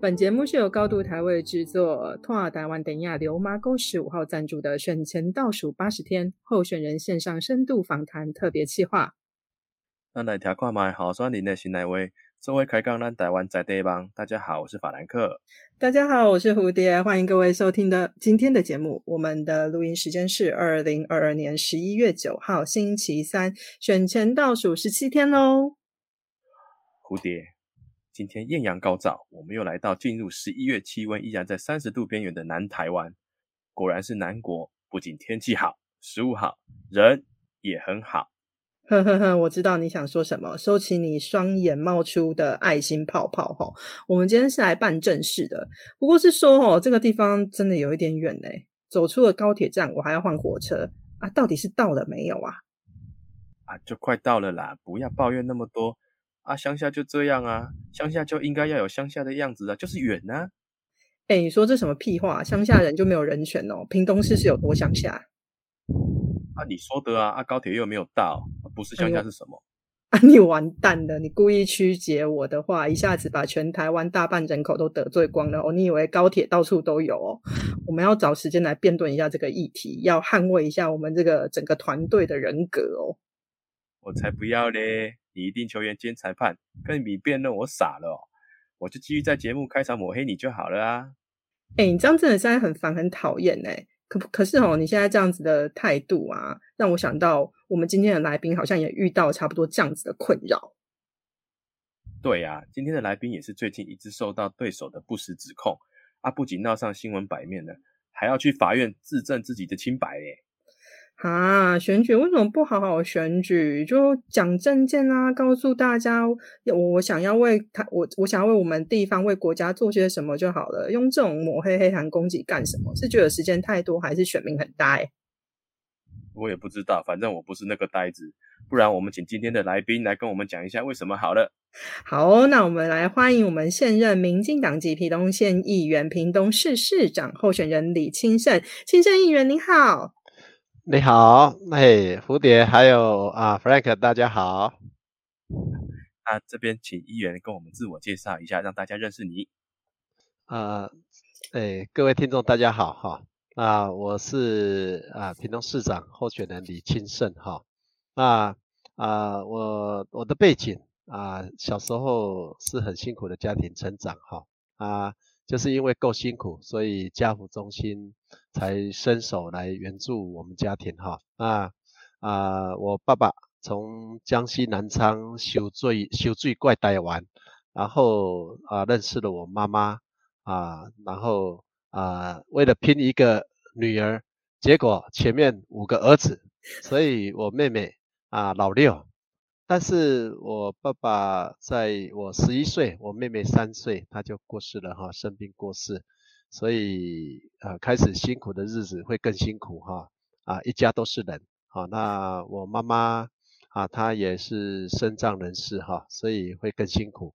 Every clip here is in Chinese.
本节目是由高度台位制作，托尔台湾等亚流麻沟十五号赞助的选前倒数八十天候选人线上深度访谈特别企划。咱来听看卖候选人的新来话，作为开讲咱台湾在地方。大家好，我是法兰克。大家好，我是蝴蝶，欢迎各位收听的今天的节目。我们的录音时间是二零二二年十一月九号星期三，选前倒数十七天喽。蝴蝶。今天艳阳高照，我们又来到进入十一月，气温依然在三十度边缘的南台湾。果然是南国，不仅天气好，食物好，人也很好。呵呵呵，我知道你想说什么，收起你双眼冒出的爱心泡泡哈。我们今天是来办正事的，不过是说哦，这个地方真的有一点远嘞，走出了高铁站，我还要换火车啊。到底是到了没有啊？啊，就快到了啦，不要抱怨那么多。啊，乡下就这样啊，乡下就应该要有乡下的样子啊，就是远呢。哎，你说这什么屁话？乡下人就没有人权哦？屏东市是有多乡下？啊，你说的啊，啊，高铁又没有到，不是乡下是什么？啊，你完蛋了！你故意曲解我的话，一下子把全台湾大半人口都得罪光了哦。你以为高铁到处都有哦？我们要找时间来辩论一下这个议题，要捍卫一下我们这个整个团队的人格哦。我才不要嘞！你一定球员兼裁判，跟你辩论我傻了哦！我就继续在节目开场抹黑你就好了啊！哎，你这样真的现在很烦很讨厌哎！可可是哦，你现在这样子的态度啊，让我想到我们今天的来宾好像也遇到差不多这样子的困扰。对呀，今天的来宾也是最近一直受到对手的不实指控啊，不仅闹上新闻版面了，还要去法院自证自己的清白哎！啊，选举为什么不好好选举？就讲政见啊，告诉大家，我我想要为他，我我想要为我们地方、为国家做些什么就好了。用这种抹黑、黑谈、攻击干什么？是觉得时间太多，还是选民很呆？我也不知道，反正我不是那个呆子。不然，我们请今天的来宾来跟我们讲一下为什么好了。好，那我们来欢迎我们现任民进党籍屏东县议员、屏东市市长候选人李清盛，清盛议员您好。你好，嘿，蝴蝶，还有啊，Frank，大家好。那这边请议员跟我们自我介绍一下，让大家认识你。啊，哎，各位听众大家好哈。啊，我是啊屏东市长候选人李清盛哈。那啊，我我的背景啊，小时候是很辛苦的家庭成长哈。啊。就是因为够辛苦，所以家福中心才伸手来援助我们家庭哈。啊啊，我爸爸从江西南昌修最修最怪台湾，然后啊认识了我妈妈啊，然后啊为了拼一个女儿，结果前面五个儿子，所以我妹妹啊老六。但是我爸爸在我十一岁，我妹妹三岁，他就过世了哈，生病过世，所以呃开始辛苦的日子会更辛苦哈啊，一家都是人好，那我妈妈啊，她也是身障人士哈，所以会更辛苦。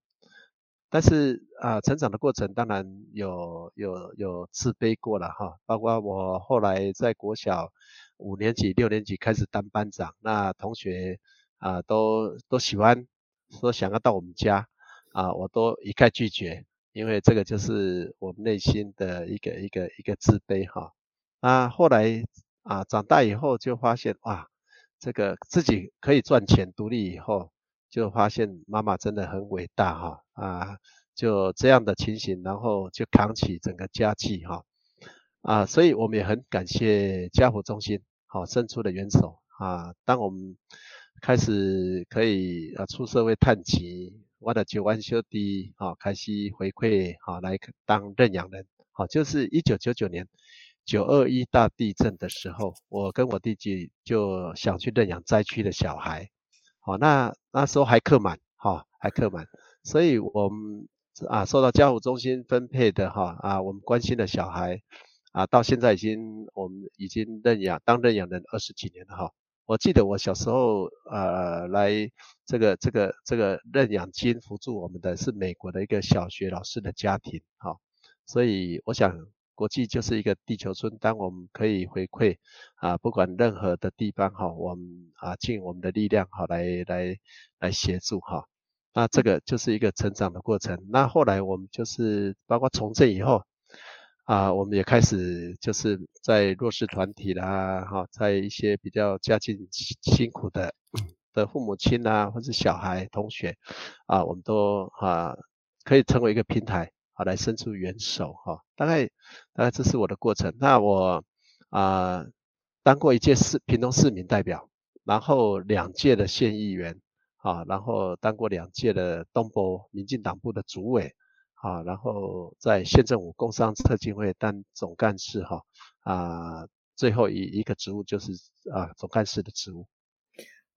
但是啊，成长的过程当然有有有自卑过了哈，包括我后来在国小五年级、六年级开始当班长，那同学。啊，都都喜欢说想要到我们家啊，我都一概拒绝，因为这个就是我们内心的一个一个一个自卑哈。啊，后来啊长大以后就发现哇，这个自己可以赚钱独立以后，就发现妈妈真的很伟大哈啊，就这样的情形，然后就扛起整个家计哈啊，所以我们也很感谢家福中心好伸出的援手啊，当我们。开始可以啊出社会探亲，我的九万兄弟啊开始回馈啊来当认养人，好就是一九九九年九二一大地震的时候，我跟我弟弟就想去认养灾区的小孩，好那那时候还客满哈还客满，所以我们啊受到家务中心分配的哈啊我们关心的小孩啊到现在已经我们已经认养当认养人二十几年了哈。我记得我小时候，呃，来这个这个这个认养金辅助我们的是美国的一个小学老师的家庭，哈，所以我想国际就是一个地球村，当我们可以回馈啊，不管任何的地方，哈，我们啊尽我们的力量，哈，来来来协助，哈，那这个就是一个成长的过程。那后来我们就是包括从政以后，啊，我们也开始就是在弱势团体啦，哈，在一些比较家境辛苦的的父母亲啊，或者小孩、同学，啊，我们都啊可以成为一个平台，啊，来伸出援手，哈。大概大概这是我的过程。那我啊当过一届市屏东市民代表，然后两届的县议员，啊，然后当过两届的东部民进党部的主委。啊，然后在县政府工商特进会当总干事哈，啊，最后一一个职务就是啊总干事的职务。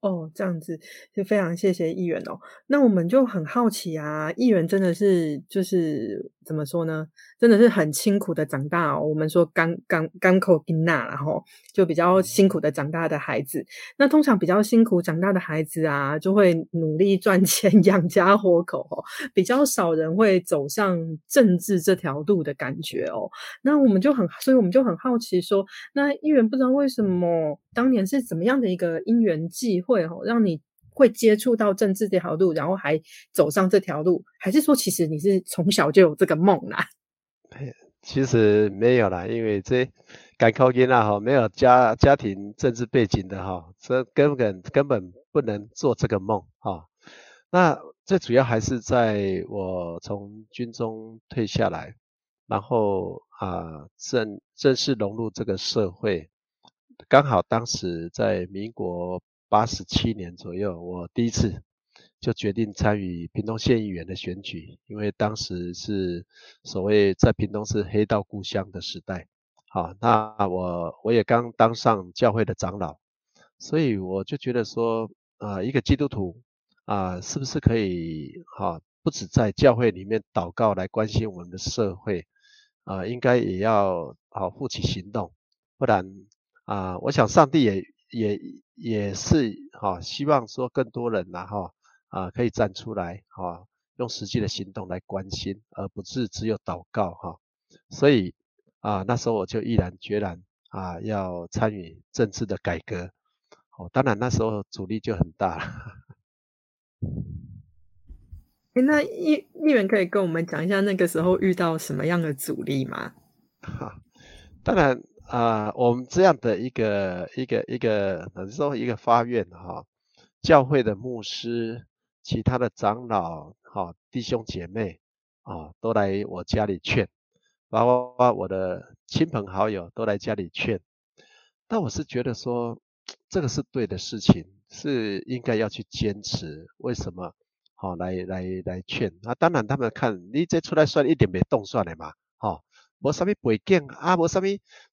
哦，这样子就非常谢谢议员哦。那我们就很好奇啊，议员真的是就是怎么说呢？真的是很辛苦的长大哦。我们说甘甘甘口金娜，然后就比较辛苦的长大的孩子。那通常比较辛苦长大的孩子啊，就会努力赚 钱养家活口哦。比较少人会走上政治这条路的感觉哦。那我们就很，所以我们就很好奇说，那议员不知道为什么当年是怎么样的一个因缘际会哦，让你会接触到政治这条路，然后还走上这条路，还是说其实你是从小就有这个梦 啦？其实没有啦，因为这赶考音啊哈，没有家家庭政治背景的哈，这根本根本不能做这个梦哈。那最主要还是在我从军中退下来，然后啊正正式融入这个社会，刚好当时在民国八十七年左右，我第一次。就决定参与屏东县议员的选举，因为当时是所谓在屏东是黑道故乡的时代，好，那我我也刚当上教会的长老，所以我就觉得说，啊，一个基督徒啊，是不是可以哈，不止在教会里面祷告来关心我们的社会，啊，应该也要好负起行动，不然啊，我想上帝也也也是哈，希望说更多人呐哈。啊，可以站出来哈，用实际的行动来关心，而不是只有祷告哈。所以啊，那时候我就毅然决然啊，要参与政治的改革。哦，当然那时候阻力就很大了。哎，那议议员可以跟我们讲一下那个时候遇到什么样的阻力吗？哈，当然啊，我们这样的一个一个一个，等于说一个发愿哈，教会的牧师。其他的长老、哈弟兄姐妹啊，都来我家里劝，包括我的亲朋好友都来家里劝。但我是觉得说，这个是对的事情，是应该要去坚持。为什么？好，来来来劝。那当然，他们看你这出来算一点没动算的嘛，无什么背景啊，无什么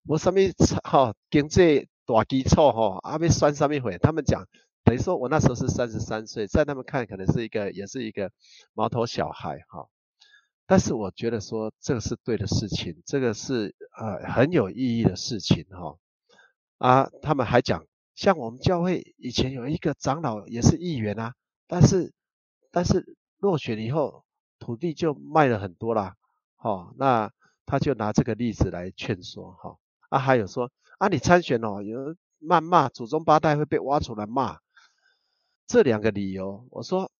无什么哈经济大基础哈，啊要算什么会？他们讲。等于说，我那时候是三十三岁，在他们看可能是一个，也是一个毛头小孩哈。但是我觉得说，这个是对的事情，这个是呃很有意义的事情哈。啊，他们还讲，像我们教会以前有一个长老也是议员啊，但是但是落选以后，土地就卖了很多啦。好，那他就拿这个例子来劝说哈。啊，还有说啊，你参选哦，有谩骂祖宗八代会被挖出来骂。这两个理由，我说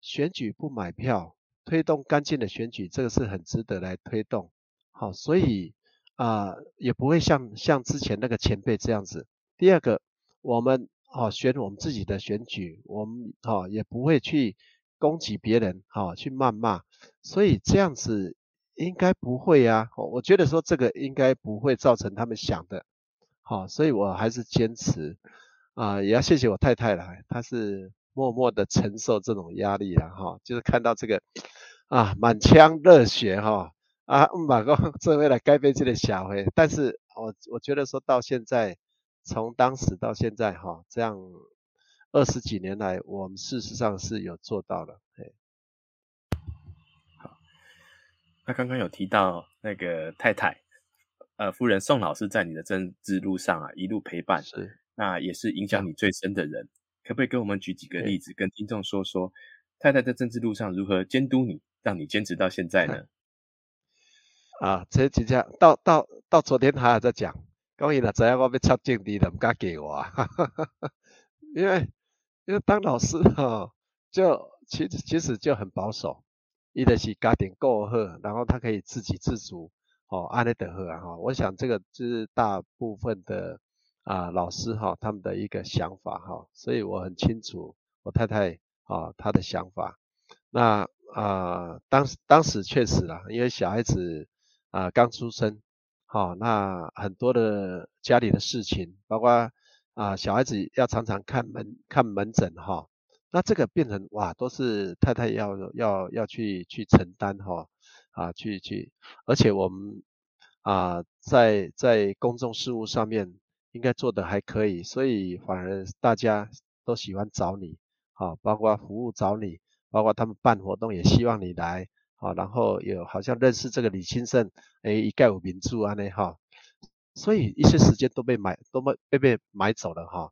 选举不买票，推动干净的选举，这个是很值得来推动。好，所以啊，也不会像像之前那个前辈这样子。第二个，我们啊选我们自己的选举，我们啊也不会去攻击别人，哈，去谩骂。所以这样子应该不会啊。我觉得说这个应该不会造成他们想的。好，所以我还是坚持。啊，也要谢谢我太太了，她是默默的承受这种压力了哈，就是看到这个啊满腔热血哈啊马哥这为了改变这个小孩，但是我我觉得说到现在，从当时到现在哈，这样二十几年来，我们事实上是有做到了。好，那刚刚有提到那个太太，呃，夫人宋老师在你的政治路上啊一路陪伴。是。那也是影响你最深的人，可不可以跟我们举几个例子，跟听众说说太太在政治路上如何监督你，让你坚持到现在呢？啊，这几家到到到昨天还在讲，讲伊若知影我要插政治，唔敢给我，因为因为当老师哈，就其实其实就很保守，伊的是家庭够好，然后他可以自给自足，哦，安内德赫啊哈，我想这个就是大部分的啊老师哈他们的一个想法哈，所以我很清楚我太太啊她的想法。那啊当时当时确实啊，因为小孩子啊刚出生，好，那很多的家里的事情，包括啊小孩子要常常看门看门诊哈。那这个变成哇，都是太太要要要去去承担哈，啊，去去，而且我们啊，在在公众事务上面应该做的还可以，所以反而大家都喜欢找你，啊，包括服务找你，包括他们办活动也希望你来，啊，然后有好像认识这个李清盛，哎，一概有名著啊那哈，所以一些时间都被买都被被被买走了哈，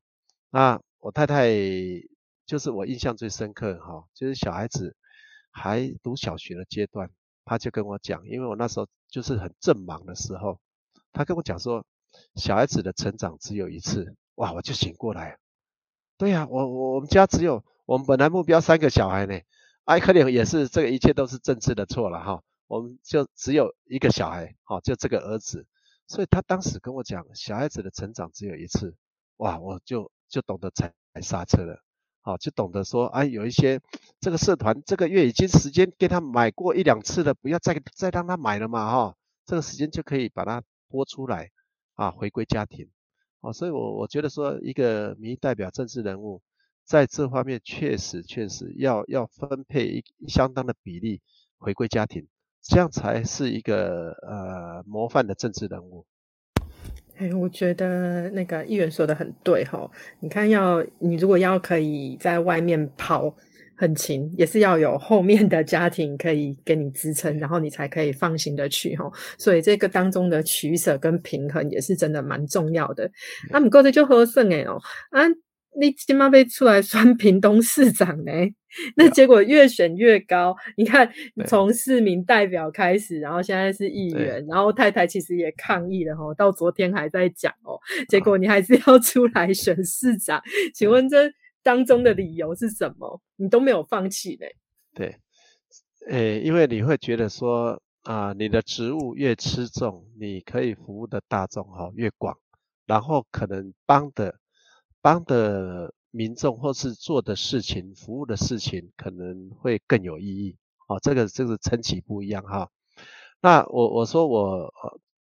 那我太太。就是我印象最深刻哈，就是小孩子还读小学的阶段，他就跟我讲，因为我那时候就是很正忙的时候，他跟我讲说，小孩子的成长只有一次，哇，我就醒过来，对呀，我我我们家只有我们本来目标三个小孩呢，哎，可能也是这个一切都是政治的错了哈，我们就只有一个小孩，哈，就这个儿子，所以他当时跟我讲，小孩子的成长只有一次，哇，我就就懂得踩刹车了。好，就懂得说，哎，有一些这个社团这个月已经时间给他买过一两次了，不要再再让他买了嘛，哈，这个时间就可以把它拨出来，啊，回归家庭，哦，所以我我觉得说，一个民意代表政治人物，在这方面确实确实要要分配一相当的比例回归家庭，这样才是一个呃模范的政治人物。哎，我觉得那个议员说的很对哈。你看，要你如果要可以在外面跑很勤，也是要有后面的家庭可以给你支撑，然后你才可以放心的去哈。所以这个当中的取舍跟平衡也是真的蛮重要的。啊，不过这就好胜哎哦啊。你起码被出来选屏东市长呢，那结果越选越高。你看，从市民代表开始，然后现在是议员，然后太太其实也抗议了吼，到昨天还在讲哦。结果你还是要出来选市长，请问这当中的理由是什么？你都没有放弃呢？对，诶，因为你会觉得说啊，你的职务越吃重，你可以服务的大众哈越广，然后可能帮的。帮的民众或是做的事情、服务的事情可能会更有意义哦。这个这个层级不一样哈。那我我说我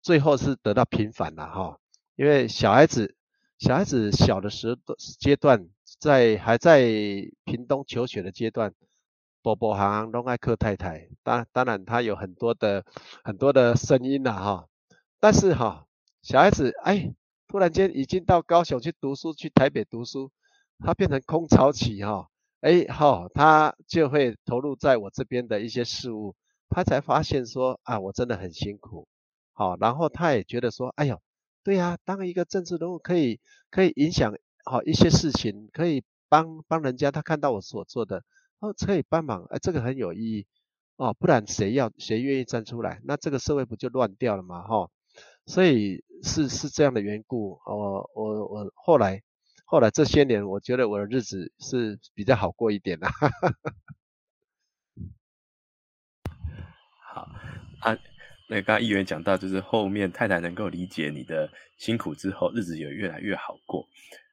最后是得到平反了哈，因为小孩子小孩子小的时阶段，在还在屏东求学的阶段，波波行龙爱克太太，当当然他有很多的很多的声音了哈。但是哈，小孩子哎。突然间已经到高雄去读书，去台北读书，他变成空巢期哈，哎好，他就会投入在我这边的一些事物，他才发现说啊，我真的很辛苦，好，然后他也觉得说，哎呦，对呀，当一个政治人物可以可以影响好一些事情，可以帮帮人家，他看到我所做的，哦，可以帮忙，哎，这个很有意义哦，不然谁要谁愿意站出来，那这个社会不就乱掉了吗？哈。所以是是这样的缘故，我我我后来后来这些年，我觉得我的日子是比较好过一点的。好啊，那刚刚议员讲到，就是后面太太能够理解你的辛苦之后，日子也越来越好过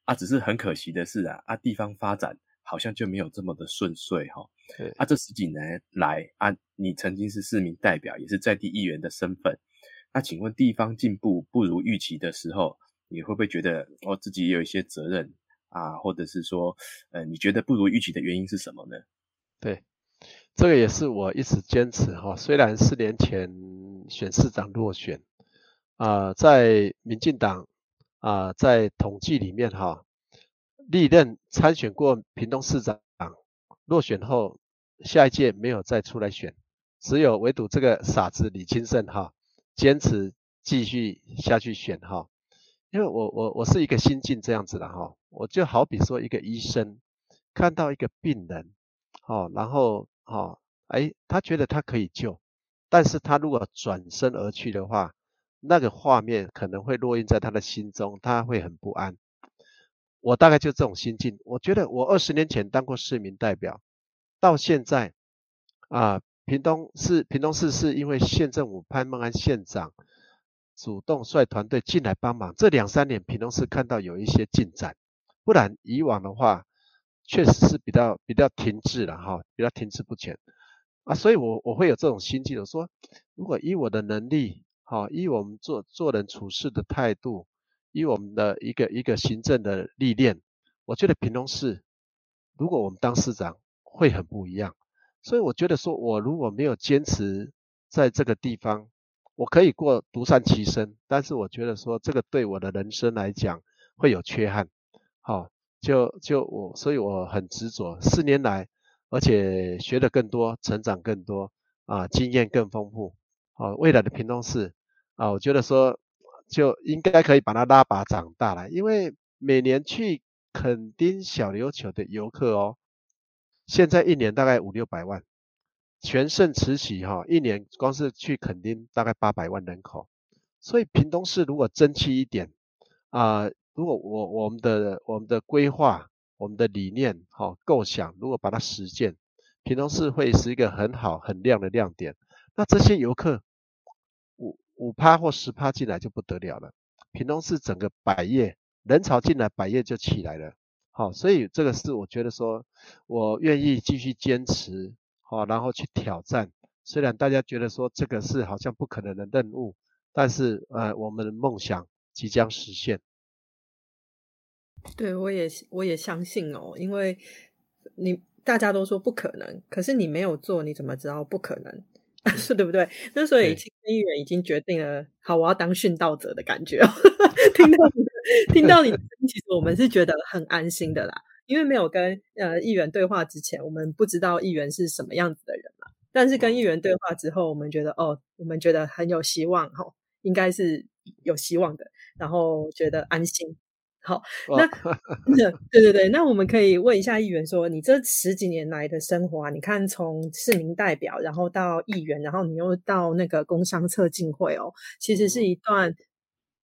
啊。只是很可惜的是啊，啊地方发展好像就没有这么的顺遂哈。对啊，这十几年来啊，你曾经是市民代表，也是在地议员的身份。那请问地方进步不如预期的时候，你会不会觉得我自己有一些责任啊？或者是说，呃，你觉得不如预期的原因是什么呢？对，这个也是我一直坚持哈。虽然四年前选市长落选啊，在民进党啊，在统计里面哈，历任参选过屏东市长落选后，下一届没有再出来选，只有唯独这个傻子李清盛哈。坚持继续下去选哈，因为我我我是一个心境这样子的哈，我就好比说一个医生看到一个病人，哦，然后哦，哎，他觉得他可以救，但是他如果转身而去的话，那个画面可能会落印在他的心中，他会很不安。我大概就这种心境，我觉得我二十年前当过市民代表，到现在啊，屏东市屏东市是因为县政府潘孟安县长主动率团队进来帮忙，这两三年屏东市看到有一些进展，不然以往的话确实是比较比较停滞了哈，比较停滞不前。啊，所以我我会有这种心境，我说如果以我的能力，好，以我们做做人处事的态度，以我们的一个一个行政的历练，我觉得屏东市如果我们当市长会很不一样，所以我觉得说我如果没有坚持在这个地方。我可以过独善其身，但是我觉得说这个对我的人生来讲会有缺憾，好，就就我，所以我很执着。四年来，而且学的更多，成长更多，啊，经验更丰富，好，未来的屏东市，啊，我觉得说就应该可以把它拉拔长大了，因为每年去垦丁小琉球的游客哦，现在一年大概五六百万。全盛时期哈，一年光是去垦丁大概八百万人口，所以屏东市如果争气一点啊，如果我我们的我们的规划、我们的理念哈构想，如果把它实践，屏东市会是一个很好很亮的亮点。那这些游客五五趴或十趴进来就不得了了，屏东市整个百业人潮进来，百业就起来了。好，所以这个是我觉得说，我愿意继续坚持。好，然后去挑战。虽然大家觉得说这个是好像不可能的任务，但是呃，我们的梦想即将实现。对，我也我也相信哦，因为你大家都说不可能，可是你没有做，你怎么知道不可能？是 对不对？那所以青议员已经决定了，好，我要当殉道者的感觉。听到你听到你，其实我们是觉得很安心的啦。因为没有跟呃议员对话之前，我们不知道议员是什么样子的人嘛。但是跟议员对话之后，我们觉得哦，我们觉得很有希望哈，应该是有希望的，然后觉得安心。好，那 对对对，那我们可以问一下议员说，你这十几年来的生活啊，你看从市民代表，然后到议员，然后你又到那个工商测进会哦，其实是一段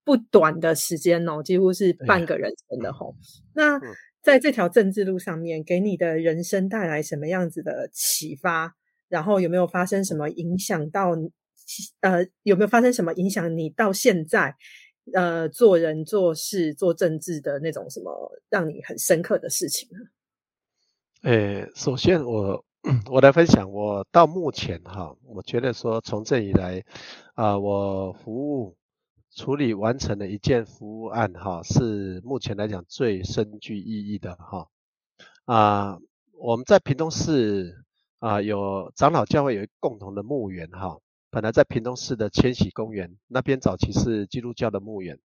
不短的时间哦，几乎是半个人生的吼。那在这条政治路上面，给你的人生带来什么样子的启发？然后有没有发生什么影响到？呃，有没有发生什么影响你到现在？呃，做人做事做政治的那种什么让你很深刻的事情呢？诶，首先我我来分享，我到目前哈，我觉得说从政以来啊，我服务。处理完成的一件服务案，哈，是目前来讲最深具意义的，哈，啊，我们在屏东市啊，有长老教会有一共同的墓园，哈，本来在屏东市的千禧公园那边早期是基督教的墓园，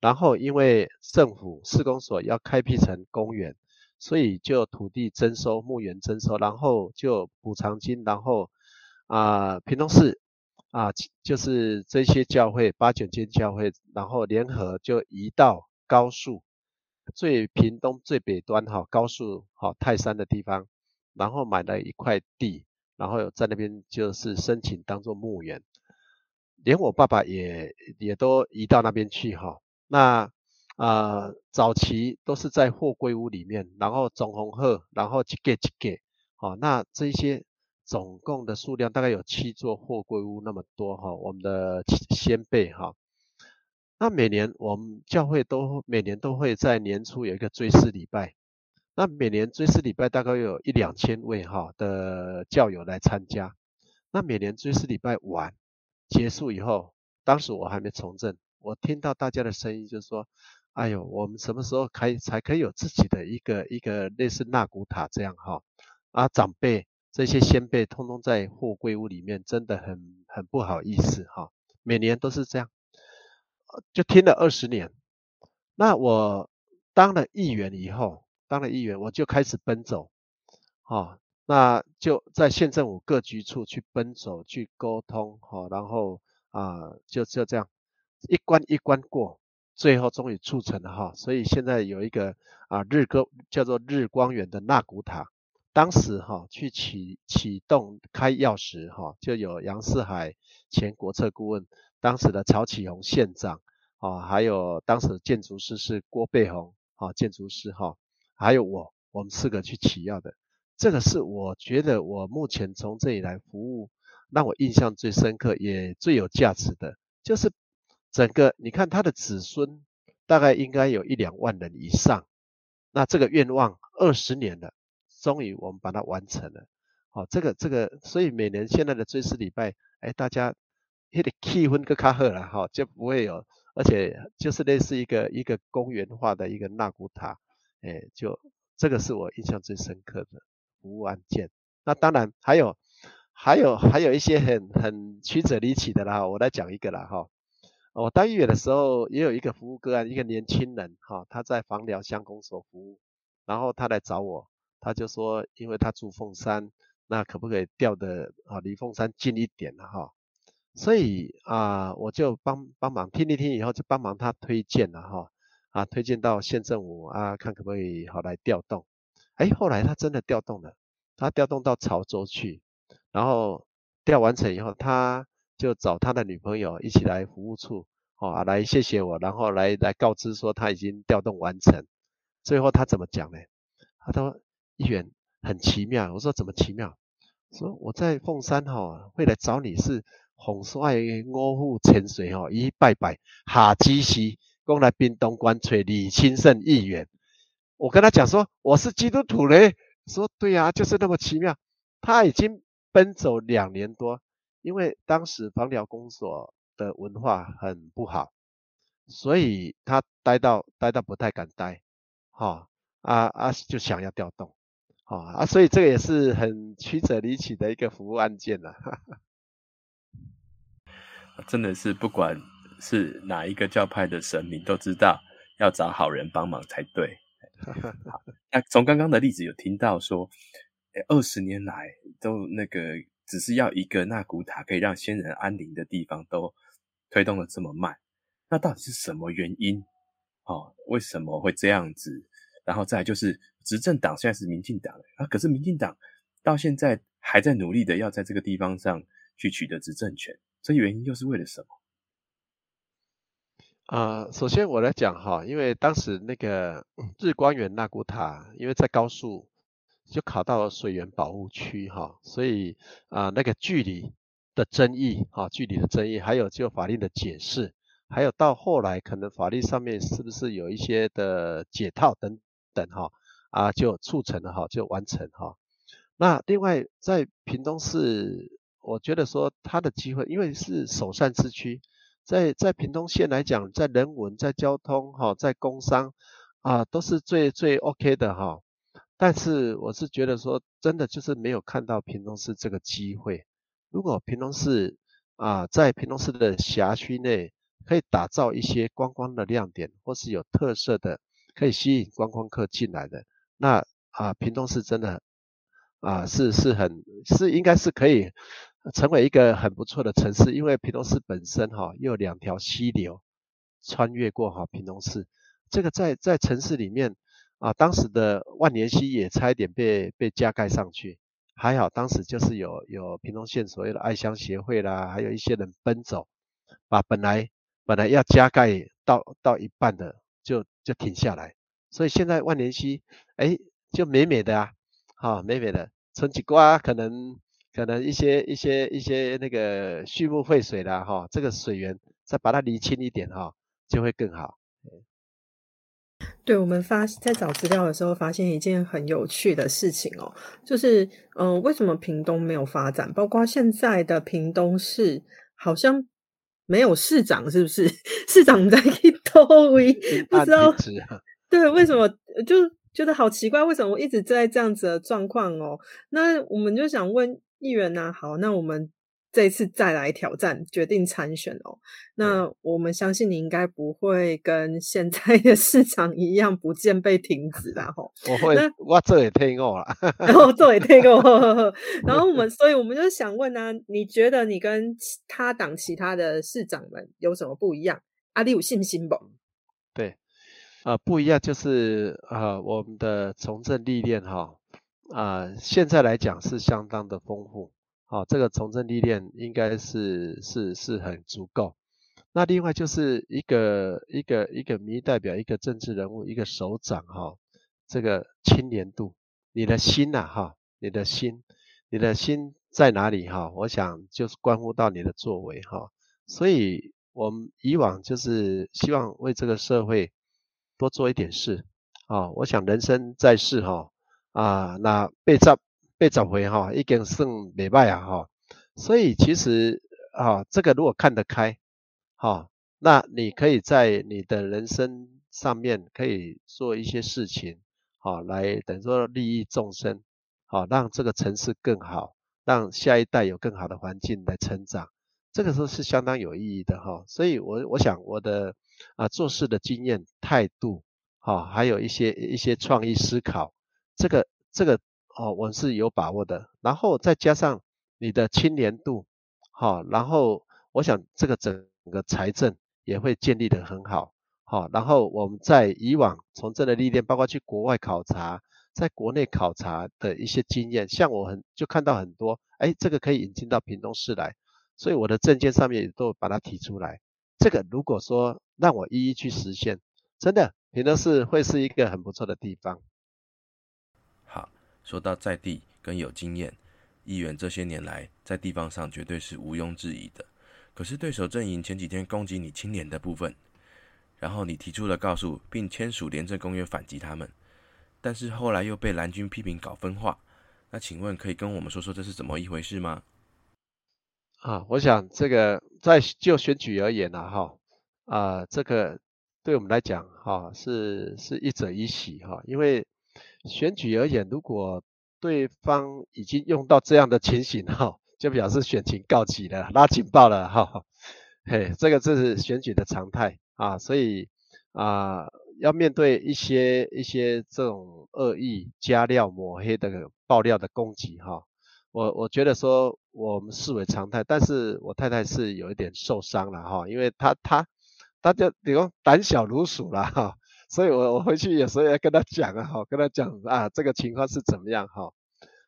然后因为政府施工所要开辟成公园，所以就土地征收、墓园征收，然后就补偿金，然后啊，屏东市。啊，就是这些教会八九间教会，然后联合就移到高速最屏东最北端哈高速好泰山的地方，然后买了一块地，然后在那边就是申请当做墓园，连我爸爸也也都移到那边去哈。那啊早期都是在货柜屋里面，然后总红鹤，然后一个一个，好那这些。总共的数量大概有七座货柜屋那么多哈，我们的先辈哈。那每年我们教会都每年都会在年初有一个追思礼拜，那每年追思礼拜大概有一两千位哈的教友来参加。那每年追思礼拜完结束以后，当时我还没从政，我听到大家的声音就是说，哎呦，我们什么时候可以才可以有自己的一个一个类似纳古塔这样哈啊长辈。这些先辈通通在货柜屋里面，真的很很不好意思哈。每年都是这样，就听了二十年。那我当了议员以后，当了议员，我就开始奔走，哈，那就在县政府各局处去奔走去沟通，哈，然后啊，就就这样一关一关过，最后终于促成了哈。所以现在有一个啊日歌叫做日光园的纳古塔。当时哈去启启动开钥匙哈，就有杨四海前国策顾问，当时的曹启宏县长啊，还有当时的建筑师是郭贝宏啊，建筑师哈，还有我，我们四个去起药的。这个是我觉得我目前从这里来服务，让我印象最深刻也最有价值的，就是整个你看他的子孙大概应该有一两万人以上，那这个愿望二十年了，终于我们把它完成了。好，这个这个，所以每年现在的追思礼拜，哎，大家那个气氛更卡好了哈，就不会有。而且就是类似一个一个公园化的一个纳古塔，哎，就这个是我印象最深刻的服务案件。那当然还有还有还有一些很很曲折离奇的啦，我来讲一个啦哈。我当议员的时候也有一个服务个案，一个年轻人哈，他在房寮乡公所服务，然后他来找我，他就说因为他住凤山，那可不可以调的啊离凤山近一点哈？所以啊，我就帮帮忙听一听以后，就帮忙他推荐了哈，啊，推荐到县政府啊，看可不可以好来调动。哎，后来他真的调动了，他调动到潮州去，然后调完成以后，他就找他的女朋友一起来服务处，哦，来谢谢我，然后来来告知说他已经调动完成。最后他怎么讲呢？他说议员很奇妙，我说怎么奇妙？说我在凤山哈会来找你是。洪帅五虎千岁吼，一拜拜下指示，讲来滨东关找李清盛议员。我跟他讲说，我是基督徒嘞。说对呀，就是那么奇妙。他已经奔走两年多，因为当时房寮公所的文化很不好，所以他待到待到不太敢待，哈啊啊就想要调动，哈啊，所以这个也是很曲折离奇的一个服务案件了。真的是不管是哪一个教派的神明，都知道要找好人帮忙才对。好，那从刚刚的例子有听到说，二十年来都那个只是要一个那古塔可以让先人安宁的地方，都推动的这么慢，那到底是什么原因？哦，为什么会这样子？然后再就是执政党现在是民进党啊，可是民进党到现在还在努力的要在这个地方上去取得执政权。这原因又是为了什么？啊，首先我来讲哈，因为当时那个日光园那古塔，因为在高速就考到了水源保护区哈，所以啊那个距离的争议哈，距离的争议，还有就法令的解释，还有到后来可能法律上面是不是有一些的解套等等哈，啊就促成了哈，就完成哈。那另外在屏东市。我觉得说它的机会，因为是首善之区，在在屏东县来讲，在人文、在交通、哈，在工商啊，都是最最 OK 的哈。但是我是觉得说，真的就是没有看到屏东市这个机会。如果屏东市啊，在屏东市的辖区内，可以打造一些观光的亮点，或是有特色的，可以吸引观光客进来的，那啊，屏东市真的啊，是是很是应该是可以。成为一个很不错的城市，因为屏东市本身哈又有两条溪流穿越过哈屏东市，这个在在城市里面啊，当时的万年溪也差一点被被加盖上去，还好当时就是有有屏东县所谓的爱乡协会啦，还有一些人奔走，把本来本来要加盖到到一半的就就停下来，所以现在万年溪哎就美美的啊，哈美美的，春季瓜可能。可能一些一些一些那个畜牧废水啦，哈，这个水源再把它理清一点哈，就会更好。对，我们发在找资料的时候，发现一件很有趣的事情哦，就是嗯，为什么屏东没有发展？包括现在的屏东市好像没有市长，是不是？市长在都位，不知道。对，为什么就觉得好奇怪？为什么我一直在这样子的状况哦？那我们就想问。议员呐，好，那我们这次再来挑战，决定参选哦。那我们相信你应该不会跟现在的市场一样不见被停止啦，吼。我会，我这也听过了，然后这也听过。然后我们，所以我们就想问啊，你觉得你跟他党其他的市长们有什么不一样？阿里有信心不？对，啊，不一样就是啊，我们的从政历练哈。啊，现在来讲是相当的丰富，好，这个从政历练应该是是是很足够。那另外就是一个一个一个民意代表，一个政治人物，一个首长哈，这个青年度，你的心呐哈，你的心，你的心在哪里哈？我想就是关乎到你的作为哈。所以我们以往就是希望为这个社会多做一点事啊。我想人生在世哈啊，那被找被找回哈，已经算礼拜啊哈。所以其实啊，这个如果看得开哈，那你可以在你的人生上面可以做一些事情。好，来等于说利益众生，好让这个城市更好，让下一代有更好的环境来成长，这个时候是相当有意义的哈。所以，我我想我的啊做事的经验、态度，好，还有一些一些创意思考，这个这个哦，我是有把握的。然后再加上你的青年度，好，然后我想这个整个财政也会建立的很好。好，然后我们在以往从政的历练，包括去国外考察，在国内考察的一些经验，像我很就看到很多，哎，这个可以引进到屏东市来，所以我的证件上面也都把它提出来。这个如果说让我一一去实现，真的屏东市会是一个很不错的地方。说到在地跟有经验，议员这些年来在地方上绝对是毋庸置疑的。可是对手阵营前几天攻击你青年的部分。然后你提出了告诉，并签署廉政公约反击他们，但是后来又被蓝军批评搞分化。那请问可以跟我们说说这是怎么一回事吗？啊，我想这个在就选举而言呢，哈啊，这个对我们来讲哈是是一者一喜哈，因为选举而言，如果对方已经用到这样的情形哈，就表示选情告急了，拉警报了哈，嘿，这个这是选举的常态。啊，所以啊，要面对一些一些这种恶意加料抹黑的爆料的攻击哈，我我觉得说我们视为常态，但是我太太是有一点受伤了哈，因为她她她就比如胆小如鼠了哈，所以我我回去有时候要跟他讲啊哈，跟他讲啊这个情况是怎么样哈，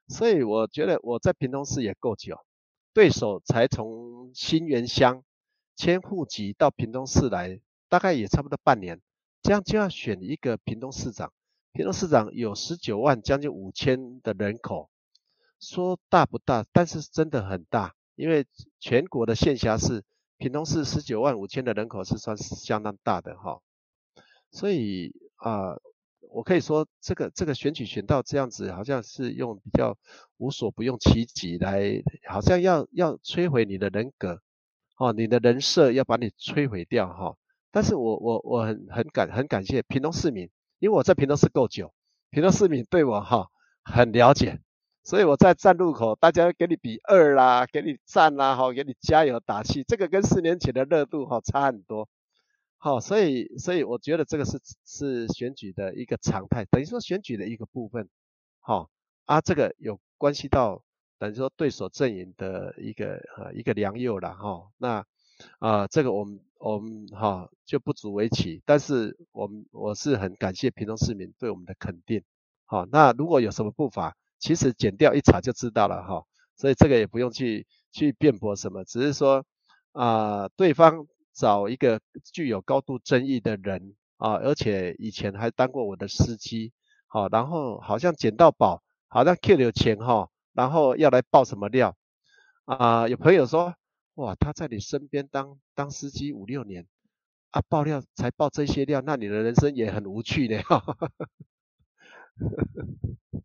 所以我觉得我在屏东市也够久，对手才从新源乡迁户籍到屏东市来。大概也差不多半年，这样就要选一个屏东市长。屏东市长有十九万将近五千的人口，说大不大，但是真的很大。因为全国的县辖市，屏东市十九万五千的人口是算是相当大的哈。所以啊，我可以说这个这个选举选到这样子，好像是用比较无所不用其极来，好像要要摧毁你的人格，哦，你的人设要把你摧毁掉哈。但是我我我很很感很感谢屏东市民，因为我在屏东市够久，屏东市民对我哈很了解，所以我在站路口，大家给你比二啦，给你赞啦，哈，给你加油打气，这个跟四年前的热度哈差很多，好，所以所以我觉得这个是是选举的一个常态，等于说选举的一个部分，好啊，这个有关系到等于说对手阵营的一个呃一个良诱了哈，那啊这个我们。我们哈就不足为奇，但是我们我是很感谢屏东市民对我们的肯定。好，那如果有什么不法，其实剪掉一查就知道了哈，所以这个也不用去去辩驳什么，只是说啊，对方找一个具有高度争议的人啊，而且以前还当过我的司机，好，然后好像捡到宝，好像 Q 了钱哈，然后要来爆什么料啊？有朋友说。哇，他在你身边当当司机五六年，啊，爆料才爆这些料，那你的人生也很无趣呢。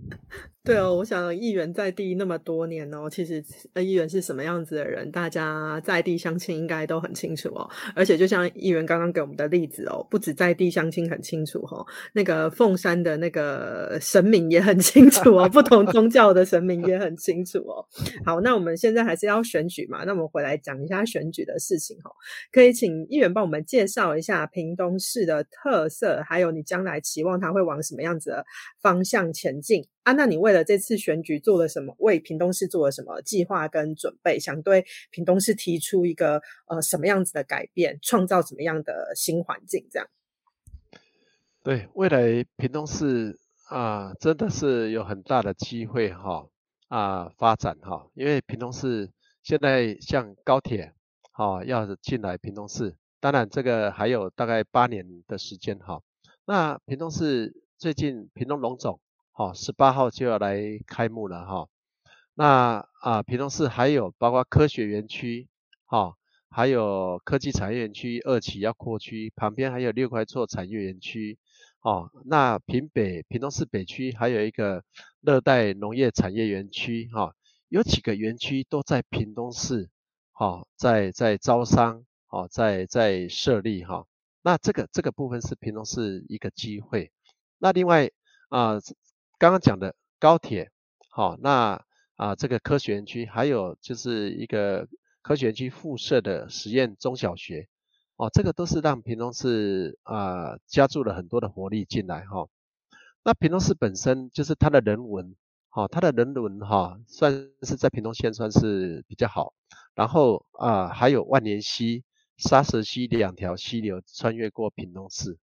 对哦，我想议员在地那么多年哦，其实议员是什么样子的人，大家在地相亲应该都很清楚哦。而且就像议员刚刚给我们的例子哦，不止在地相亲很清楚哈，那个凤山的那个神明也很清楚哦，不同宗教的神明也很清楚哦。好，那我们现在还是要选举嘛，那我们回来讲一下选举的事情哈。可以请议员帮我们介绍一下屏东市的特色，还有你将来期望它会往什么样子的方向前进。啊，那你为了这次选举做了什么？为屏东市做了什么计划跟准备？想对屏东市提出一个呃什么样子的改变，创造什么样的新环境？这样。对，未来屏东市啊，真的是有很大的机会哈啊发展哈，因为屏东市现在像高铁哈要进来屏东市，当然这个还有大概八年的时间哈。那屏东市最近屏东龙总。好，十八号就要来开幕了哈。那啊，屏东市还有包括科学园区，哈，还有科技产业园区二期要扩区，旁边还有六块厝产业园区，哦，那屏北屏东市北区还有一个热带农业产业园区，哈，有几个园区都在屏东市，哈，在在招商，哦，在在设立，哈，那这个这个部分是屏东市一个机会。那另外啊。刚刚讲的高铁，好，那啊这个科学园区，还有就是一个科学园区附设的实验中小学，哦，这个都是让屏东市啊加注了很多的活力进来哈。那屏东市本身就是它的人文，好，它的人文哈算是在屏东县算是比较好。然后啊还有万年溪、沙石溪两条溪流穿越过屏东市。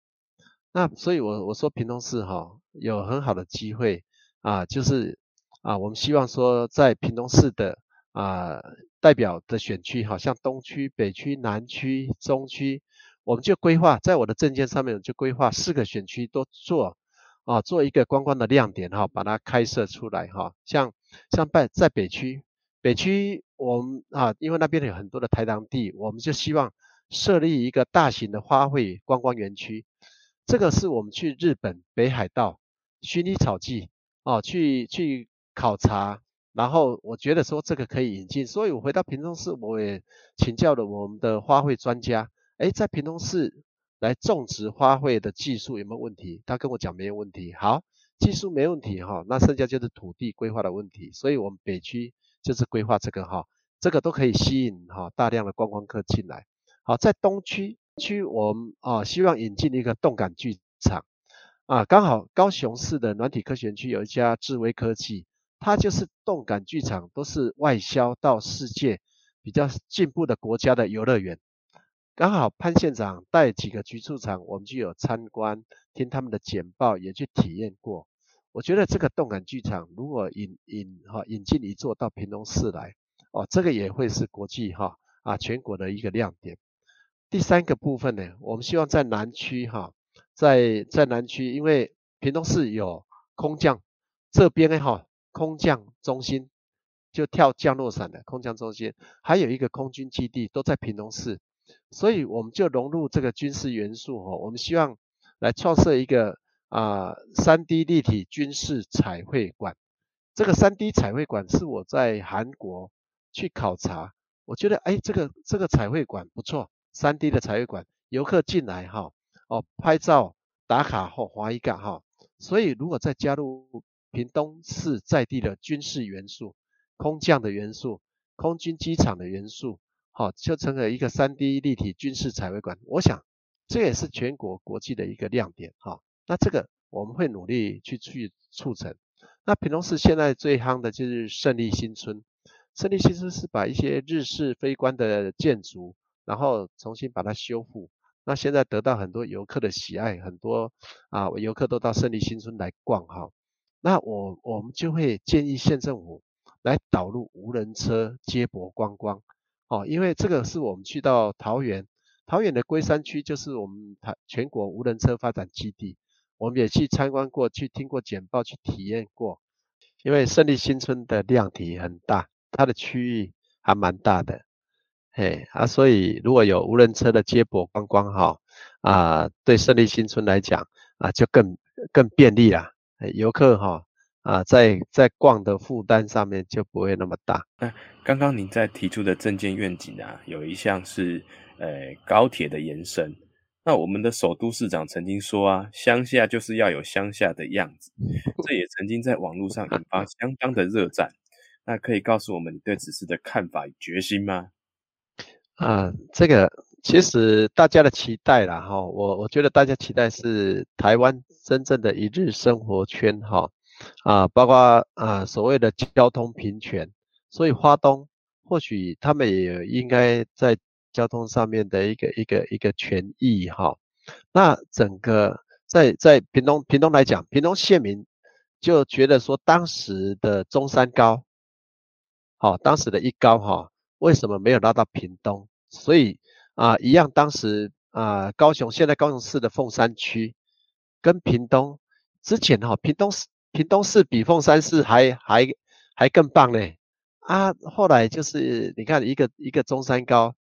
那所以，我我说屏东市哈有很好的机会啊，就是啊，我们希望说在屏东市的啊代表的选区，好像东区、北区、南区、中区，我们就规划在我的证件上面就规划四个选区都做啊，做一个观光的亮点哈，把它开设出来哈。像像在在北区，北区我们啊，因为那边有很多的台糖地，我们就希望设立一个大型的花卉观光园区。这个是我们去日本北海道薰衣草季哦，去去考察，然后我觉得说这个可以引进，所以我回到屏东市，我也请教了我们的花卉专家，哎，在屏东市来种植花卉的技术有没有问题？他跟我讲没有问题，好，技术没问题哈，那剩下就是土地规划的问题，所以我们北区就是规划这个哈，这个都可以吸引哈大量的观光客进来，好，在东区。区我们啊希望引进一个动感剧场啊，刚好高雄市的软体科学园区有一家智威科技，它就是动感剧场，都是外销到世界比较进步的国家的游乐园。刚好潘县长带几个局处长，我们就有参观，听他们的简报，也去体验过。我觉得这个动感剧场如果引引哈引进一座到屏东市来，哦，这个也会是国际哈啊全国的一个亮点。第三个部分呢，我们希望在南区哈，在在南区，因为屏东市有空降这边呢哈，空降中心就跳降落伞的空降中心，还有一个空军基地都在屏东市，所以我们就融入这个军事元素哈，我们希望来创设一个啊三 D 立体军事彩绘馆。这个三 D 彩绘馆是我在韩国去考察，我觉得哎这个这个彩绘馆不错。三 D 的彩绘馆，游客进来哈，哦拍照打卡后划一个哈，所以如果再加入屏东市在地的军事元素、空降的元素、空军机场的元素，好，就成了一个三 D 立体军事彩绘馆。我想这也是全国国际的一个亮点哈。那这个我们会努力去去促成。那屏东市现在最夯的就是胜利新村，胜利新村是把一些日式非官的建筑。然后重新把它修复，那现在得到很多游客的喜爱，很多啊游客都到胜利新村来逛哈。那我我们就会建议县政府来导入无人车接驳观光，哦，因为这个是我们去到桃园，桃园的龟山区就是我们台全国无人车发展基地，我们也去参观过去，听过简报，去体验过。因为胜利新村的量体很大，它的区域还蛮大的。嘿啊，所以如果有无人车的接驳观光哈啊，对胜利新村来讲啊，就更更便利了。游客哈啊，在在逛的负担上面就不会那么大。那刚刚您在提出的政见愿景啊，有一项是呃高铁的延伸。那我们的首都市长曾经说啊，乡下就是要有乡下的样子，这也曾经在网络上引发相当的热战。那可以告诉我们你对此事的看法与决心吗？啊，这个其实大家的期待啦，哈，我我觉得大家期待是台湾真正的一日生活圈，哈，啊，包括啊所谓的交通平权，所以花东或许他们也应该在交通上面的一个一个一个权益，哈，那整个在在屏东屏东来讲，屏东县民就觉得说当时的中山高，好，当时的一高，哈。为什么没有拉到屏东？所以啊，一样，当时啊，高雄现在高雄市的凤山区跟屏东之前哈，屏东市屏东市比凤山市还还还更棒呢。啊，后来就是你看一个一个中山高，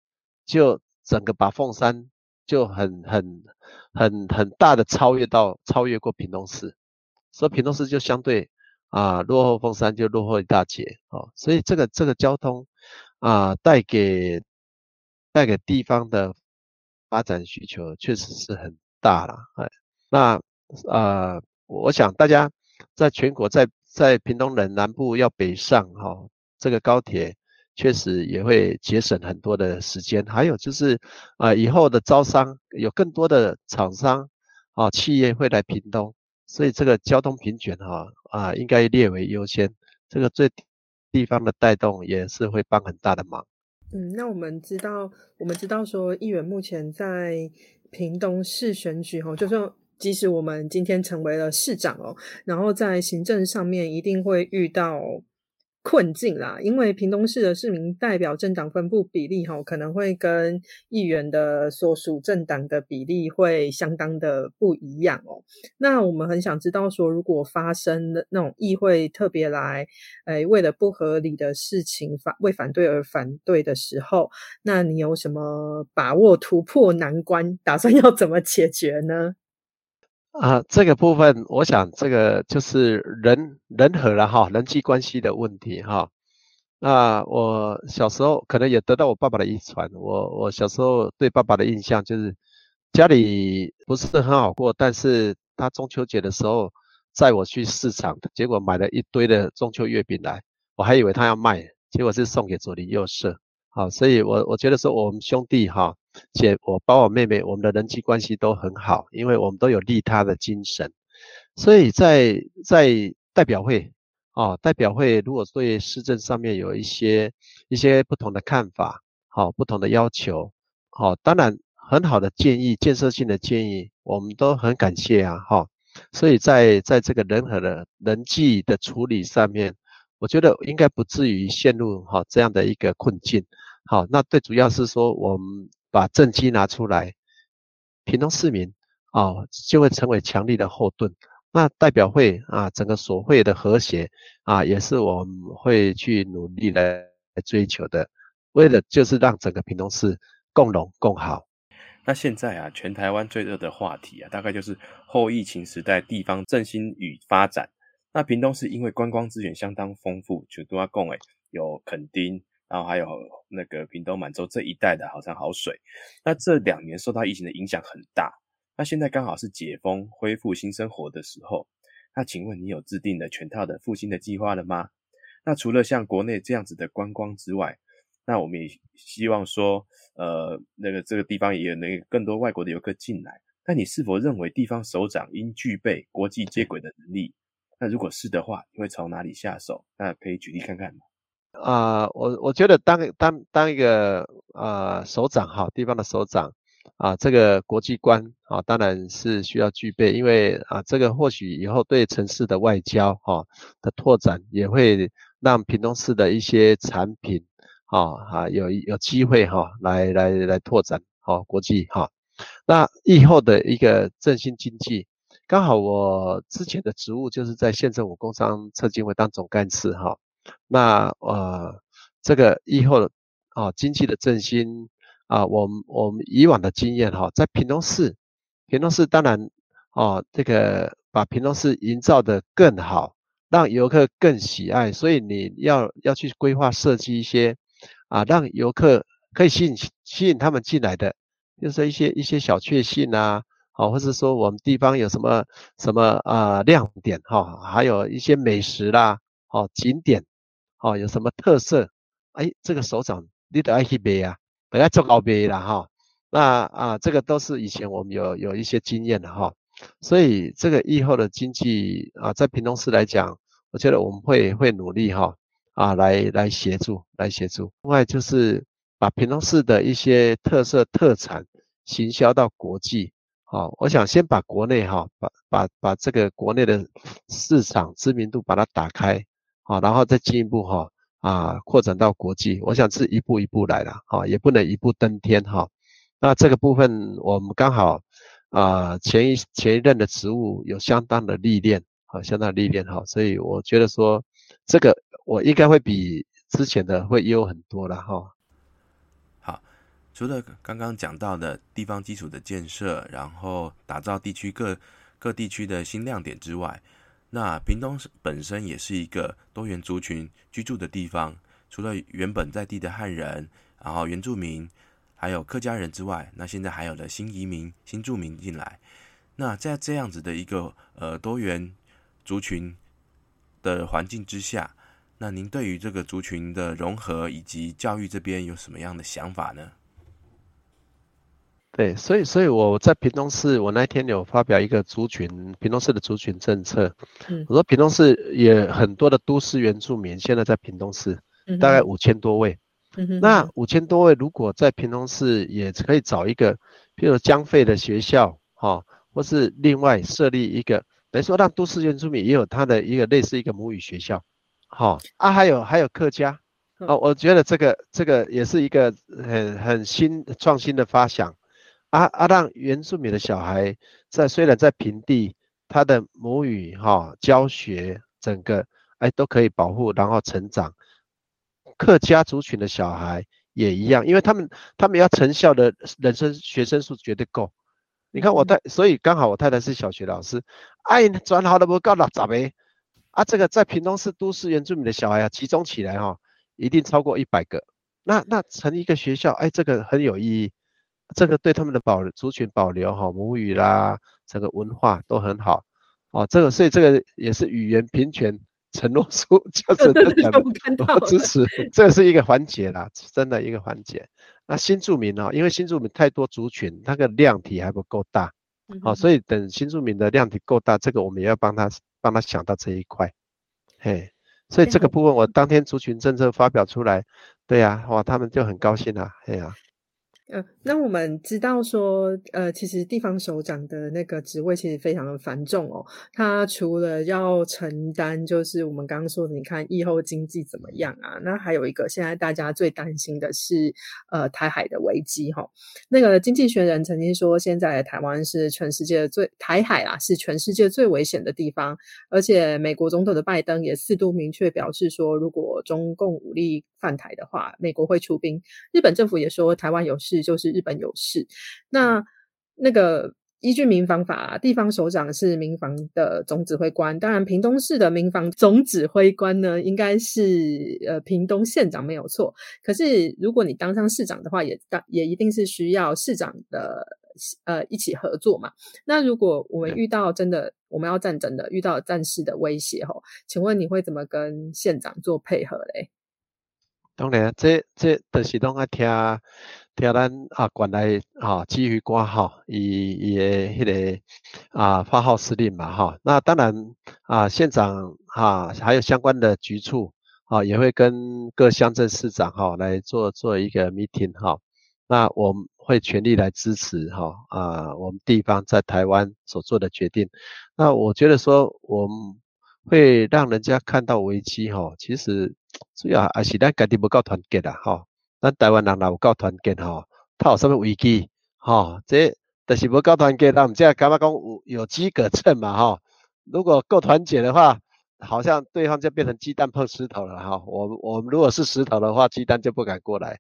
就整个把凤山就很很很很大的超越到超越过屏东市，所以屏东市就相对啊落后凤山就落后一大截哦，所以这个这个交通啊带给带给地方的发展需求确实是很大了哎，那啊我想大家在全国在在屏东人南部要北上哈。这个高铁确实也会节省很多的时间，还有就是啊，以后的招商有更多的厂商啊企业会来屏东，所以这个交通平卷哈啊应该列为优先，这个最地方的带动也是会帮很大的忙。嗯，那我们知道，我们知道说议员目前在屏东市选举哈，就是即使我们今天成为了市长哦，然后在行政上面一定会遇到。困境啦，因为屏东市的市民代表政党分布比例哈，可能会跟议员的所属政党的比例会相当的不一样哦。那我们很想知道说，如果发生的那种议会特别来，诶，为了不合理的事情反为反对而反对的时候，那你有什么把握突破难关？打算要怎么解决呢？啊，这个部分，我想这个就是人人和了哈，人际关系的问题哈。那我小时候可能也得到我爸爸的遗传，我我小时候对爸爸的印象就是家里不是很好过，但是他中秋节的时候载我去市场，结果买了一堆的中秋月饼来，我还以为他要卖，结果是送给左邻右舍。好，所以我我觉得说我们兄弟哈。姐，我包我妹妹，我们的人际关系都很好，因为我们都有利他的精神，所以在在代表会哦，代表会如果对市政上面有一些一些不同的看法，好，不同的要求，好，当然很好的建议，建设性的建议，我们都很感谢啊，哈，所以在在这个人和的人际的处理上面，我觉得应该不至于陷入哈这样的一个困境，好，那最主要是说我们。把政绩拿出来，屏东市民啊就会成为强力的后盾。那代表会啊，整个所会的和谐啊，也是我们会去努力来追求的，为了就是让整个屏东市共荣共好。那现在啊，全台湾最热的话题啊，大概就是后疫情时代地方振兴与发展。那屏东市因为观光资源相当丰富，就多阿贡诶，有垦丁。然后还有那个屏东满洲这一带的好山好水，那这两年受到疫情的影响很大，那现在刚好是解封恢复新生活的时候，那请问你有制定的全套的复兴的计划了吗？那除了像国内这样子的观光之外，那我们也希望说，呃，那个这个地方也有那个更多外国的游客进来，那你是否认为地方首长应具备国际接轨的能力？那如果是的话，你会从哪里下手？那可以举例看看吗？啊，我我觉得当当当一个啊首长哈，地方的首长啊，这个国际观啊，当然是需要具备，因为啊，这个或许以后对城市的外交哈的拓展，也会让屏东市的一些产品啊啊有有机会哈来来来拓展好国际哈。那以后的一个振兴经济，刚好我之前的职务就是在县政府工商策进会当总干事哈。那呃，这个以后啊，经济的振兴啊，我们我们以往的经验哈，在屏东市，屏东市当然啊，这个把屏东市营造的更好，让游客更喜爱，所以你要要去规划设计一些啊，让游客可以吸引吸引他们进来的，就是一些一些小确幸啊，好，或者说我们地方有什么什么啊亮点哈，还有一些美食啦，好景点。哦，有什么特色？哎，这个首长你得爱去背啊，不要做高背了哈。那啊，这个都是以前我们有有一些经验的哈。所以这个以后的经济啊，在屏东市来讲，我觉得我们会会努力哈啊，来来协助来协助。另外就是把屏东市的一些特色特产行销到国际。好，我想先把国内哈，把把把这个国内的市场知名度把它打开。好，然后再进一步哈啊扩展到国际，我想是一步一步来的哈，也不能一步登天哈。那这个部分我们刚好啊前一前一任的职务有相当的历练好相当历练哈，所以我觉得说这个我应该会比之前的会优很多了哈。好，除了刚刚讲到的地方基础的建设，然后打造地区各各地区的新亮点之外，那屏东本身也是一个多元族群居住的地方。除了原本在地的汉人，然后原住民，还有客家人之外，那现在还有了新移民、新住民进来。那在这样子的一个呃多元族群的环境之下，那您对于这个族群的融合以及教育这边有什么样的想法呢？对，所以，所以我在屏东市，我那天有发表一个族群，屏东市的族群政策。嗯，我说屏东市也很多的都市原住民，现在在屏东市。大概五千多位，那五千多位如果在屏东市也可以找一个，譬如江费的学校，哈，或是另外设立一个，等于说让都市原住民也有他的一个类似一个母语学校，好啊，还有还有客家，哦，我觉得这个这个也是一个很很新创新的发想，啊啊，让原住民的小孩在虽然在平地，他的母语哈教学整个哎都可以保护，然后成长。客家族群的小孩也一样，因为他们他们要成效的人生学生数绝对够。你看我太，所以刚好我太太是小学老师，哎，转好了不够了咋呗？啊，这个在屏东市都市原住民的小孩啊，集中起来哈，一定超过一百个。那那成一个学校，哎，这个很有意义，这个对他们的保族群保留哈母语啦，整个文化都很好。哦，这个所以这个也是语言平权。承诺书就是我支持，这是一个环节啦，真的一个环节。那新住民哦，因为新住民太多族群，那个量体还不够大，好，所以等新住民的量体够大，这个我们也要帮他帮他想到这一块，嘿，所以这个部分我当天族群政策发表出来，对呀，哇，他们就很高兴啊，嘿呀。呃，那我们知道说，呃，其实地方首长的那个职位其实非常的繁重哦。他除了要承担，就是我们刚刚说的，你看疫后经济怎么样啊？那还有一个，现在大家最担心的是，呃，台海的危机哈。那个经济学人曾经说，现在台湾是全世界最台海啊，是全世界最危险的地方。而且美国总统的拜登也四度明确表示说，如果中共武力犯台的话，美国会出兵。日本政府也说，台湾有事。就是日本有事，那那个依据民防法，地方首长是民防的总指挥官。当然，屏东市的民防总指挥官呢，应该是呃屏东县长没有错。可是，如果你当上市长的话，也当也一定是需要市长的呃一起合作嘛。那如果我们遇到真的我们要战争的，遇到战事的威胁吼，请问你会怎么跟县长做配合嘞？当然，这这都是拢爱听。听咱啊，管来啊，基于挂号，伊伊的迄个啊发号施令嘛，哈。那当然啊，县长哈，还有相关的局处啊，也会跟各乡镇市长哈来做做一个 meeting 哈。那我们会全力来支持哈啊，我们地方在台湾所做的决定。那我觉得说，我们会让人家看到危机哈，其实 主要还是咱家己不够团结的哈。咱台湾人若有够团结吼，他有什么危机吼？这就是无够团结，咱唔只感觉讲有有机可乘嘛吼。如果够团结的话，好像对方就变成鸡蛋碰石头了哈。我我们如果是石头的话，鸡蛋就不敢过来。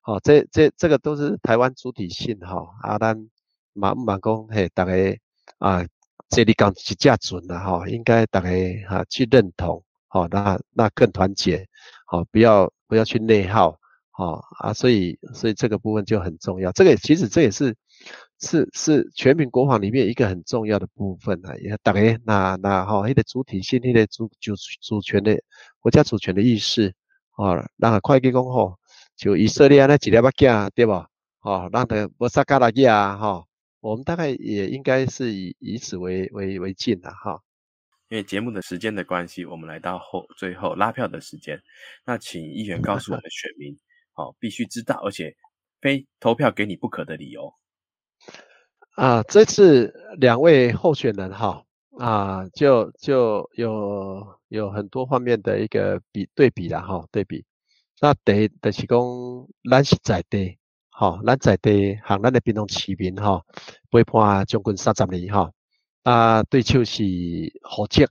好，这这这个都是台湾主体性哈。啊，咱马马讲嘿，大家啊，这里讲是价准的哈，应该大家哈去认同，好，那那更团结，好，不要不要去内耗。哦啊，所以所以这个部分就很重要。这个其实这也是是是全民国防里面一个很重要的部分啊。也大概那那哈，那个主体性、那个主主主权的国家主权的意识哦，让快计讲吼，就以色列那几条把架对吧？哦，让他不杀加拉基啊哈。我们大概也应该是以以此为为为镜的哈。因为节目的时间的关系，我们来到后最后拉票的时间。那请议员告诉我们选民。哦，必须知道，而且非投票给你不可的理由啊！这次两位候选人哈啊，就就有有很多方面的一个比对比了哈，对比。那第就是讲，咱是在地，哈，咱在地行咱的平东市民哈，陪伴将军三十年哈，啊，对手是何捷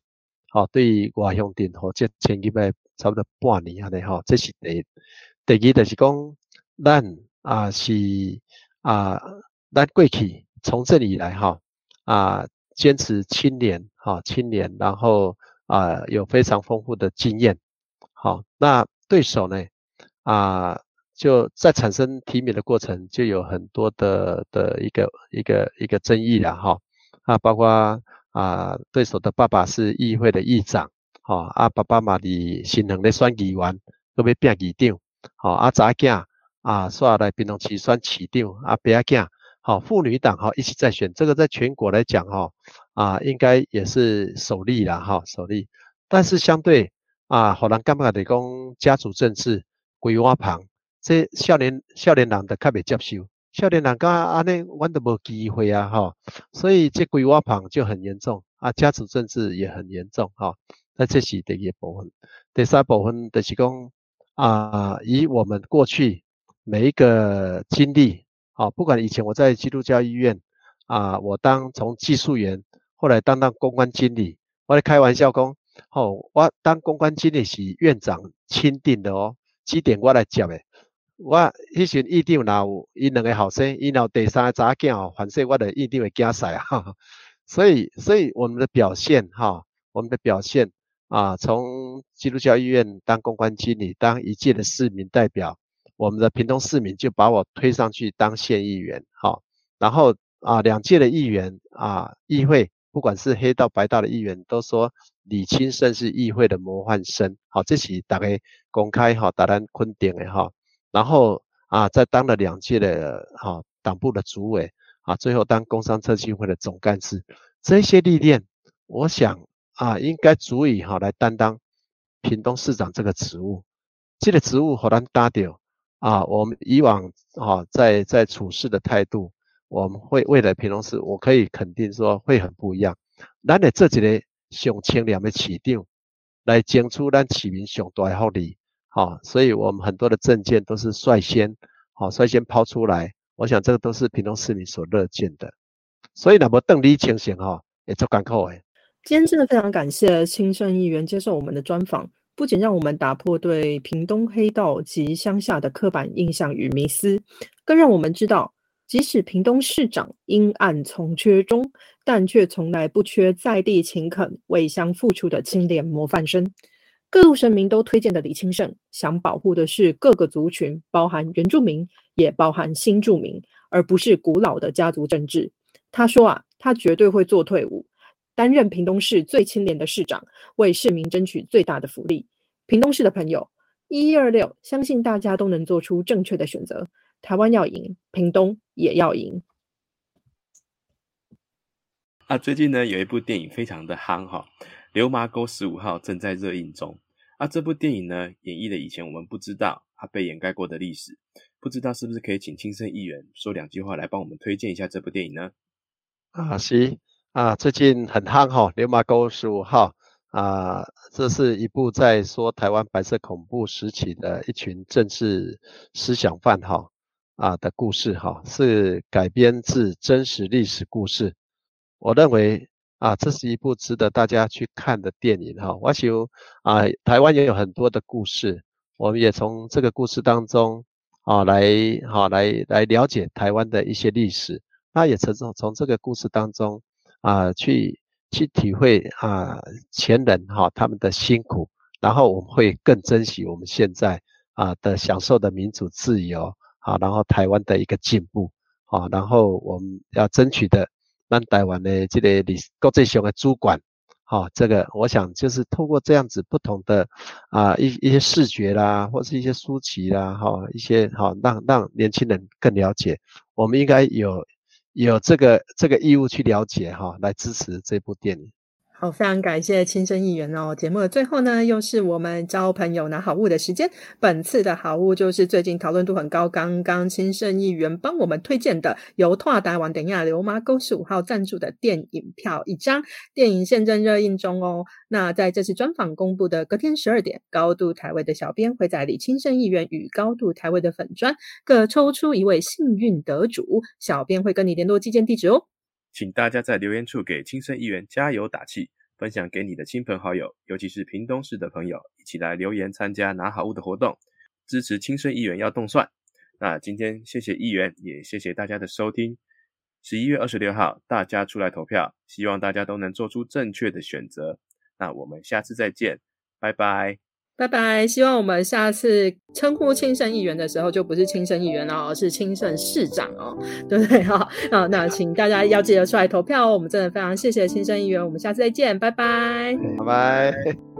哈，对外乡镇吼，这前几摆差不多半年安尼吼，这是第第二就是讲，咱啊是啊，咱过去从政以来哈啊，坚持青年哈，青年，然后啊有非常丰富的经验，好，那对手呢啊就在产生提名的过程就有很多的的一个一个一个争议了哈，啊包括。啊，对手的爸爸是议会的议长，吼，啊，爸爸嘛伫新恒咧选议员，搁要变议长，好，啊，查囝啊，煞来平东市选市长，啊，别仔囝，好，妇女党哈一起在选，这个在全国来讲哈，啊，应该也是首例啦，哈，首例。但是相对啊，好人感觉的讲家族政治、鬼话旁，这少年少年人的较袂接受。少年人讲安尼，阮都无机会啊，吼，所以这规划旁就很严重啊，家族政治也很严重，哈。那这是第一部分，第三部分就是讲啊，以我们过去每一个经历，啊，不管以前我在基督教医院啊，我当从技术员，后来当当公关经理，我咧开玩笑讲，吼，我当公关经理是院长钦定的哦，几点我来接的。我迄时一定若有伊两个后生，伊若第三个查囝哦，反正我的一定会惊死啊！所以，所以我们的表现哈，我们的表现啊，从基督教医院当公关经理，当一届的市民代表，我们的屏东市民就把我推上去当县议员，好，然后啊，两届的议员啊，议会不管是黑道白道的议员，都说李清胜是议会的模范生，好，这是大家公开哈，大家肯定的哈。然后啊，在当了两届的哈党部的主委啊，最后当工商策进会的总干事，这些历练，我想啊，应该足以哈来担当屏东市长这个职务。这个职务好难搭掉啊，我们以往哈在在处事的态度，我们会为了屏东市，我可以肯定说会很不一样。咱的这几个上清廉的市长，来争取咱市民上大的福利。好，所以我们很多的证件都是率先，好率先抛出来。我想这个都是屏东市民所乐见的。所以那么邓丽情形哈，也做港口诶。今天真的非常感谢清盛议员接受我们的专访，不仅让我们打破对屏东黑道及乡下的刻板印象与迷思，更让我们知道，即使屏东市长阴暗从缺中，但却从来不缺在地勤恳为乡付出的清廉模范生。各路神明都推荐的李清盛，想保护的是各个族群，包含原住民，也包含新住民，而不是古老的家族政治。他说啊，他绝对会做退伍，担任屏东市最清廉的市长，为市民争取最大的福利。屏东市的朋友，一一二六，相信大家都能做出正确的选择。台湾要赢，屏东也要赢。啊，最近呢，有一部电影非常的夯哈。《流麻沟十五号》正在热映中，啊，这部电影呢，演绎了以前我们不知道、它被掩盖过的历史，不知道是不是可以请亲生议员说两句话来帮我们推荐一下这部电影呢？啊，是啊，最近很夯哈，《流麻沟十五号》啊，这是一部在说台湾白色恐怖时期的一群政治思想犯哈啊的故事哈，是改编自真实历史故事，我认为。啊，这是一部值得大家去看的电影哈。我想啊，台湾也有很多的故事，我们也从这个故事当中啊来哈来来了解台湾的一些历史。那也从从这个故事当中啊去去体会啊前人哈他们的辛苦，然后我们会更珍惜我们现在啊的享受的民主自由啊，然后台湾的一个进步啊，然后我们要争取的。让台湾的这个历国际上的主管，哈，这个我想就是透过这样子不同的啊一一些视觉啦，或是一些书籍啦，哈，一些哈让让年轻人更了解，我们应该有有这个这个义务去了解哈，来支持这部电影。好，非常感谢亲生议员哦。节目的最后呢，又是我们交朋友拿好物的时间。本次的好物就是最近讨论度很高，刚刚亲生议员帮我们推荐的，由拓达网等亚流麻沟十五号赞助的电影票一张。电影现正热映中哦。那在这次专访公布的隔天十二点，高度台位的小编会在李亲生议员与高度台位的粉砖各抽出一位幸运得主，小编会跟你联络寄件地址哦。请大家在留言处给亲生议员加油打气。分享给你的亲朋好友，尤其是屏东市的朋友，一起来留言参加拿好物的活动，支持亲生议员要动算。那今天谢谢议员，也谢谢大家的收听。十一月二十六号，大家出来投票，希望大家都能做出正确的选择。那我们下次再见，拜拜。拜拜！希望我们下次称呼亲生议员的时候，就不是亲生议员了，而，是亲生市长哦，对不对？哈，啊，那请大家要记得出来投票哦。我们真的非常谢谢亲生议员，我们下次再见，拜拜，拜拜。